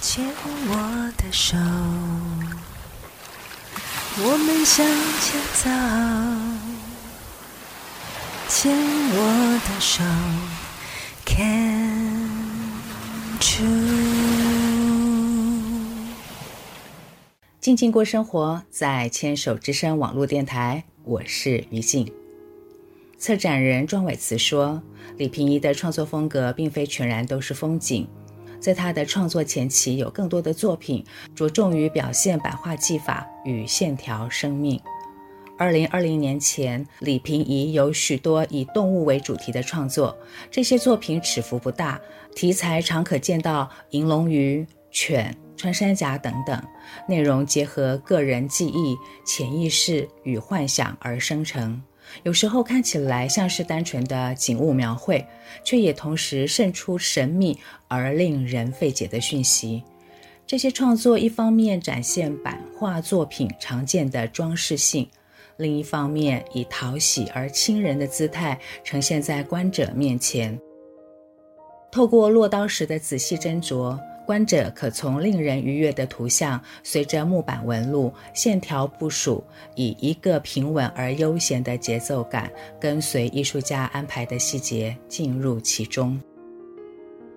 牵我的手，我们向前走。牵我的手，Can choose。静静过生活，在牵手之声网络电台，我是于静。策展人庄伟慈说：“李平宜的创作风格并非全然都是风景，在他的创作前期，有更多的作品着重于表现版画技法与线条生命。二零二零年前，李平宜有许多以动物为主题的创作，这些作品尺幅不大，题材常可见到银龙鱼、犬。”穿山甲等等，内容结合个人记忆、潜意识与幻想而生成。有时候看起来像是单纯的景物描绘，却也同时渗出神秘而令人费解的讯息。这些创作一方面展现版画作品常见的装饰性，另一方面以讨喜而亲人的姿态呈现在观者面前。透过落刀时的仔细斟酌。观者可从令人愉悦的图像，随着木板纹路、线条部署，以一个平稳而悠闲的节奏感，跟随艺术家安排的细节进入其中。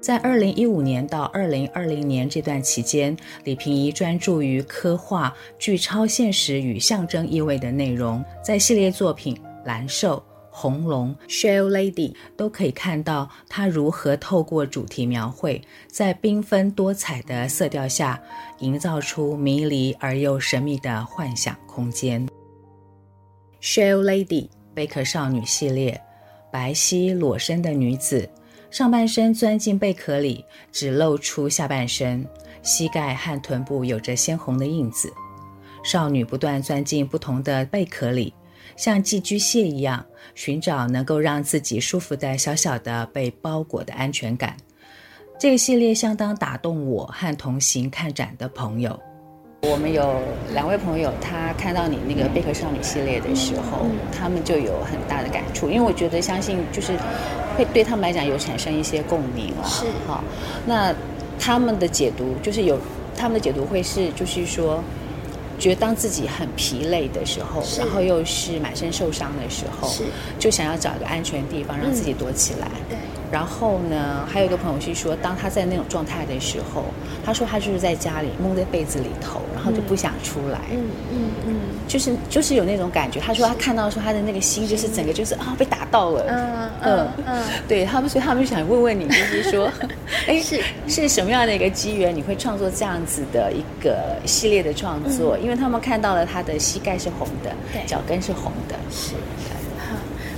在二零一五年到二零二零年这段期间，李平宜专注于刻画具超现实与象征意味的内容，在系列作品《蓝兽》。红龙、Shell Lady 都可以看到他如何透过主题描绘，在缤纷多彩的色调下，营造出迷离而又神秘的幻想空间。Shell Lady 贝壳少女系列，白皙裸身的女子，上半身钻进贝壳里，只露出下半身，膝盖和臀部有着鲜红的印子。少女不断钻进不同的贝壳里。像寄居蟹一样寻找能够让自己舒服的小小的被包裹的安全感。这个系列相当打动我和同行看展的朋友。我们有两位朋友，他看到你那个贝壳少女系列的时候，他们就有很大的感触，因为我觉得相信就是会对他们来讲有产生一些共鸣了。是哈，那他们的解读就是有他们的解读会是就是说。觉得当自己很疲累的时候，然后又是满身受伤的时候，就想要找一个安全地方让自己躲起来。然后呢，还有一个朋友是说，当他在那种状态的时候，他说他就是在家里蒙在被子里头，然后就不想出来。嗯嗯嗯。就是就是有那种感觉。他说他看到说他的那个心就是整个就是啊被打到了。嗯嗯嗯。对他们，所以他们就想问问你，就是说，哎，是是什么样的一个机缘，你会创作这样子的一个系列的创作？因为他们看到了他的膝盖是红的，脚跟是红的。是。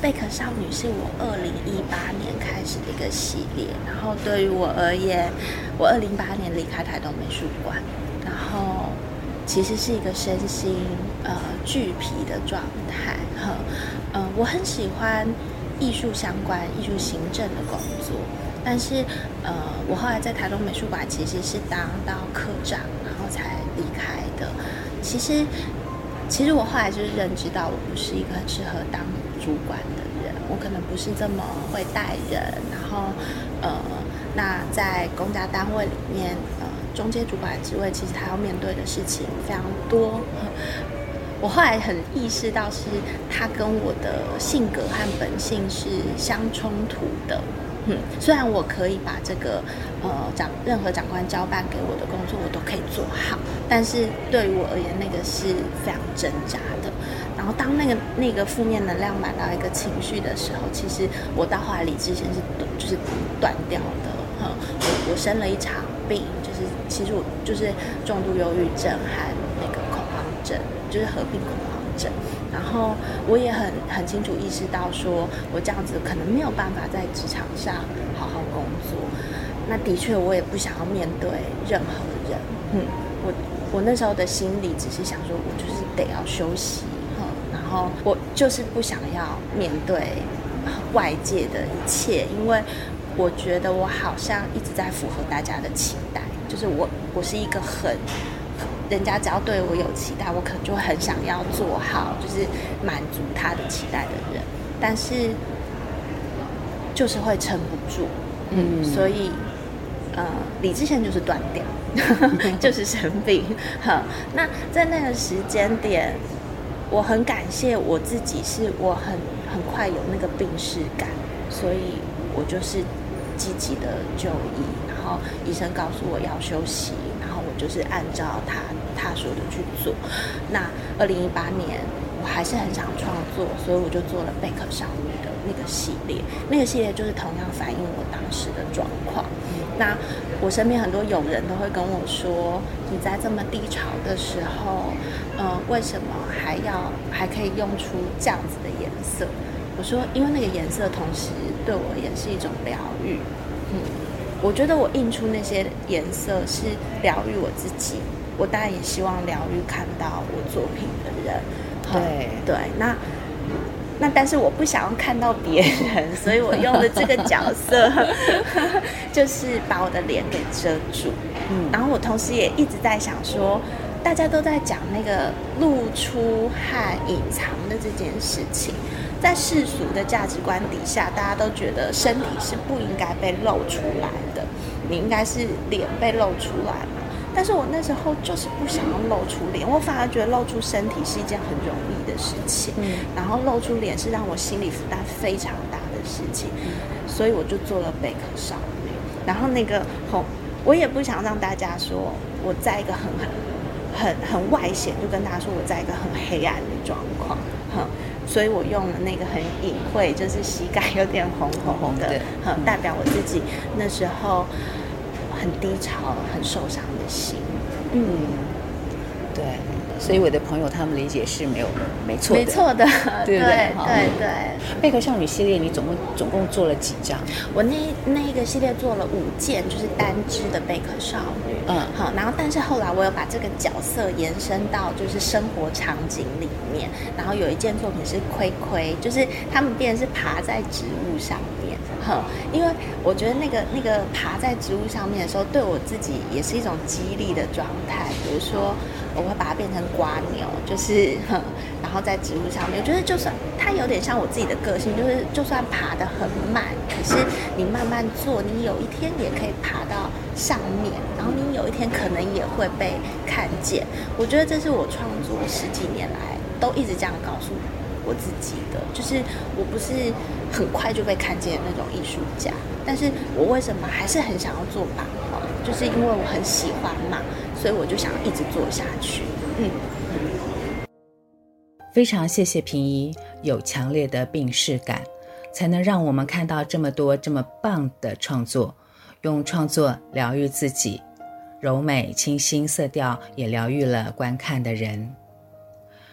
贝壳少女是我二零一八年开始的一个系列，然后对于我而言，我二零一八年离开台东美术馆，然后其实是一个身心呃俱疲的状态，哈，嗯、我很喜欢艺术相关、艺术行政的工作，但是呃，我后来在台东美术馆其实是当到科长，然后才离开的。其实，其实我后来就是认知到，我不是一个很适合当。主管的人，我可能不是这么会带人，然后，呃，那在公家单位里面，呃，中间主管职位，其实他要面对的事情非常多。我后来很意识到，是他跟我的性格和本性是相冲突的。嗯，虽然我可以把这个，呃，长任何长官交办给我的工作，我都可以做好，但是对于我而言，那个是非常挣扎的。然后当那个那个负面能量满到一个情绪的时候，其实我到后来理智线是就是断掉的。哈，我我生了一场病，就是其实我就是重度忧郁症和那个恐慌症，就是合并恐慌症。然后我也很很清楚意识到，说我这样子可能没有办法在职场上好好工作。那的确，我也不想要面对任何人。嗯，我我那时候的心里只是想说，我就是得要休息。然后我就是不想要面对外界的一切，因为我觉得我好像一直在符合大家的期待，就是我我是一个很，人家只要对我有期待，我可能就很想要做好，就是满足他的期待的人，但是就是会撑不住，嗯，所以呃，理智线就是断掉，就是生病。好，那在那个时间点，我很感谢我自己，是我很很快有那个病逝感，所以我就是积极的就医，然后医生告诉我要休息，然后我就是按照他他说的去做。那二零一八年，我还是很想创作，所以我就做了贝壳少女那个系列。那个系列就是同样反映我当时的状况。那我身边很多友人都会跟我说：“你在这么低潮的时候，呃，为什么还要还可以用出这样子的颜色？”我说：“因为那个颜色同时对我也是一种疗愈。嗯，我觉得我印出那些颜色是疗愈我自己，我当然也希望疗愈看到我作品的人。”对对，那那但是我不想要看到别人，所以我用的这个角色，就是把我的脸给遮住。嗯，然后我同时也一直在想说，大家都在讲那个露出和隐藏的这件事情，在世俗的价值观底下，大家都觉得身体是不应该被露出来的，你应该是脸被露出来嘛。但是我那时候就是不想要露出脸，我反而觉得露出身体是一件很容易的事情，嗯，然后露出脸是让我心理负担非常大的事情，嗯，所以我就做了贝壳少女。然后那个红，我也不想让大家说我在一个很很很外显，就跟大家说我在一个很黑暗的状况，哼，所以我用了那个很隐晦，就是膝盖有点红红红的，哼，代表我自己那时候。很低潮、很受伤的心，嗯，对，所以我的朋友他们理解是没有没错的，没错的，对不对？对对。贝壳少女系列，你总共总共做了几张？我那那一个系列做了五件，就是单只的贝壳少女。嗯，好，然后但是后来我有把这个角色延伸到就是生活场景里面，然后有一件作品是亏亏，就是他们变成是爬在植物上面。哼，因为我觉得那个那个爬在植物上面的时候，对我自己也是一种激励的状态。比如说，我会把它变成蜗牛，就是哼，然后在植物上面，我觉得就算它有点像我自己的个性，就是就算爬得很慢，可是你慢慢做，你有一天也可以爬到上面，然后你有一天可能也会被看见。我觉得这是我创作十几年来都一直这样告诉我自己的，就是我不是。很快就被看见的那种艺术家，但是我为什么还是很想要做版画？就是因为我很喜欢嘛，所以我就想一直做下去。嗯，非常谢谢平一有强烈的病视感，才能让我们看到这么多这么棒的创作，用创作疗愈自己，柔美清新色调也疗愈了观看的人。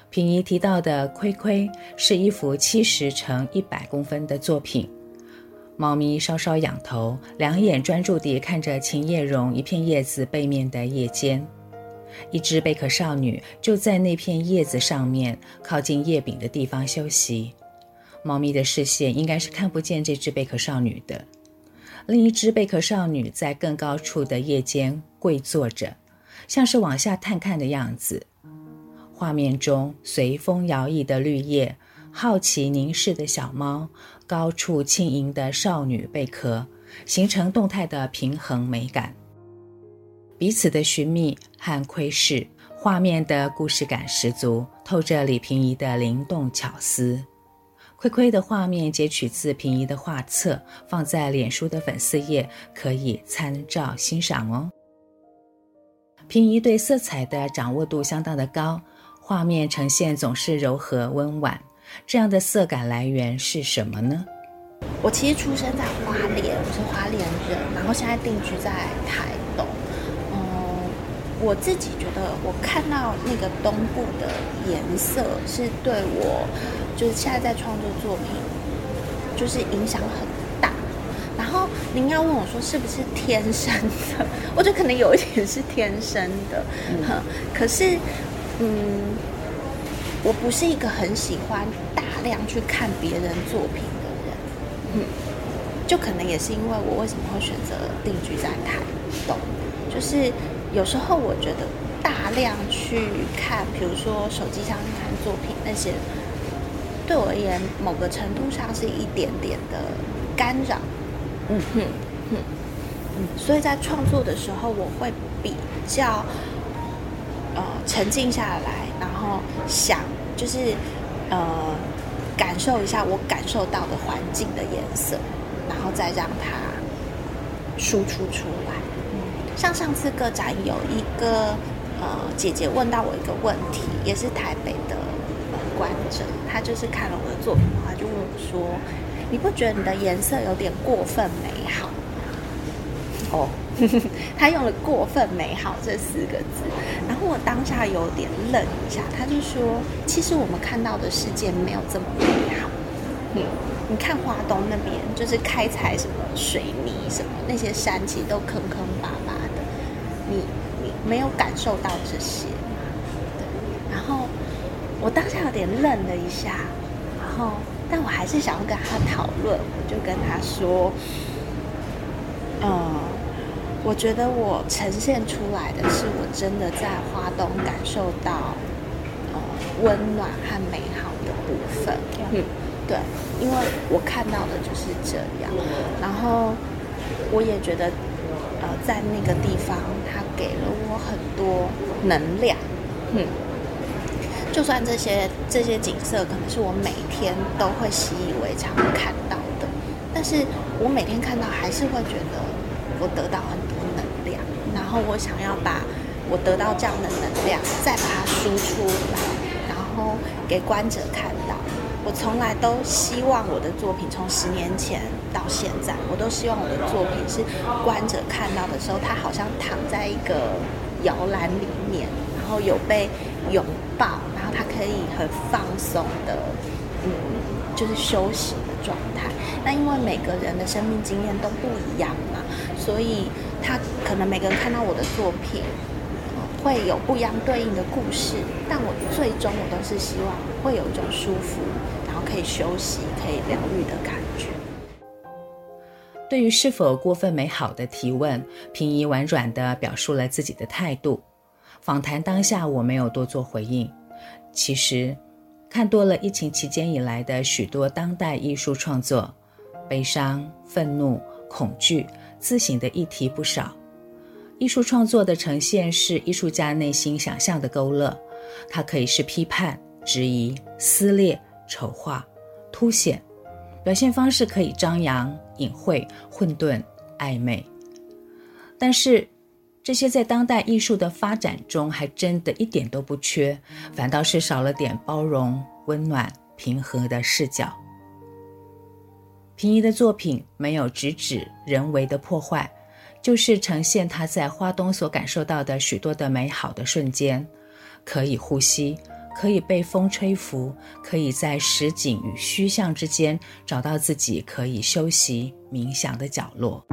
平一提到的《亏亏》是一幅七十乘一百公分的作品，猫咪稍稍仰头，两眼专注地看着琴叶榕一片叶子背面的叶尖，一只贝壳少女就在那片叶子上面，靠近叶柄的地方休息。猫咪的视线应该是看不见这只贝壳少女的。另一只贝壳少女在更高处的叶尖跪坐着，像是往下探看的样子。画面中随风摇曳的绿叶，好奇凝视的小猫，高处轻盈的少女贝壳，形成动态的平衡美感。彼此的寻觅和窥视，画面的故事感十足，透着李平宜的灵动巧思。窥窥的画面截取自平宜的画册，放在脸书的粉丝页，可以参照欣赏哦。平宜对色彩的掌握度相当的高。画面呈现总是柔和温婉，这样的色感来源是什么呢？我其实出生在花莲，我是花莲人，然后现在定居在台东。嗯，我自己觉得，我看到那个东部的颜色是对我，就是现在在创作作品，就是影响很大。然后您要问我说是不是天生的？我觉得可能有一点是天生的，嗯，可是。嗯，我不是一个很喜欢大量去看别人作品的人，嗯，就可能也是因为我为什么会选择定居在台东，就是有时候我觉得大量去看，比如说手机上看作品那些，对我而言，某个程度上是一点点的干扰，嗯哼哼。嗯，所以在创作的时候，我会比较呃沉静下来，然后想就是呃感受一下我感受到的环境的颜色，然后再让它输出出来。嗯，像上次个展有一个呃姐姐问到我一个问题，也是台北的呃观者，她就是看了我的作品的话，就问我说：“你不觉得你的颜色有点过分美好？”哦，他用了“过分美好”这四个字，然后我当下有点愣一下。他就说：“其实我们看到的世界没有这么美好。嗯，你看华东那边，就是开采什么水泥什么那些山，其实都坑坑巴巴的。你你没有感受到这些。对，然后我当下有点愣了一下，然后但我还是想要跟他讨论，我就跟他说，嗯。”我觉得我呈现出来的是我真的在花东感受到，呃，温暖和美好的部分。嗯，对，因为我看到的就是这样。然后我也觉得，呃，在那个地方，它给了我很多能量。嗯，就算这些这些景色可能是我每天都会习以为常看到的，但是我每天看到还是会觉得我得到很多能量。然后我想要把我得到这样的能量，再把它输出来，然后给观者看到。我从来都希望我的作品，从十年前到现在，我都希望我的作品是观者看到的时候，他好像躺在一个摇篮里面，然后有被拥抱，然后他可以很放松的，嗯，就是休息状态。那因为每个人的生命经验都不一样嘛，所以。他可能每个人看到我的作品，会有不一样对应的故事，但我最终我都是希望会有一种舒服，然后可以休息、可以疗愈的感觉。对于是否过分美好的提问，平宜婉转地表述了自己的态度。访谈当下，我没有多做回应。其实，看多了疫情期间以来的许多当代艺术创作，悲伤、愤怒、恐惧。自省的议题不少，艺术创作的呈现是艺术家内心想象的勾勒，它可以是批判、质疑、撕裂、丑化、凸显，表现方式可以张扬、隐晦、混沌、暧昧。但是，这些在当代艺术的发展中还真的一点都不缺，反倒是少了点包容、温暖、平和的视角。平移的作品没有直指人为的破坏，就是呈现他在花东所感受到的许多的美好的瞬间，可以呼吸，可以被风吹拂，可以在实景与虚像之间找到自己可以休息冥想的角落。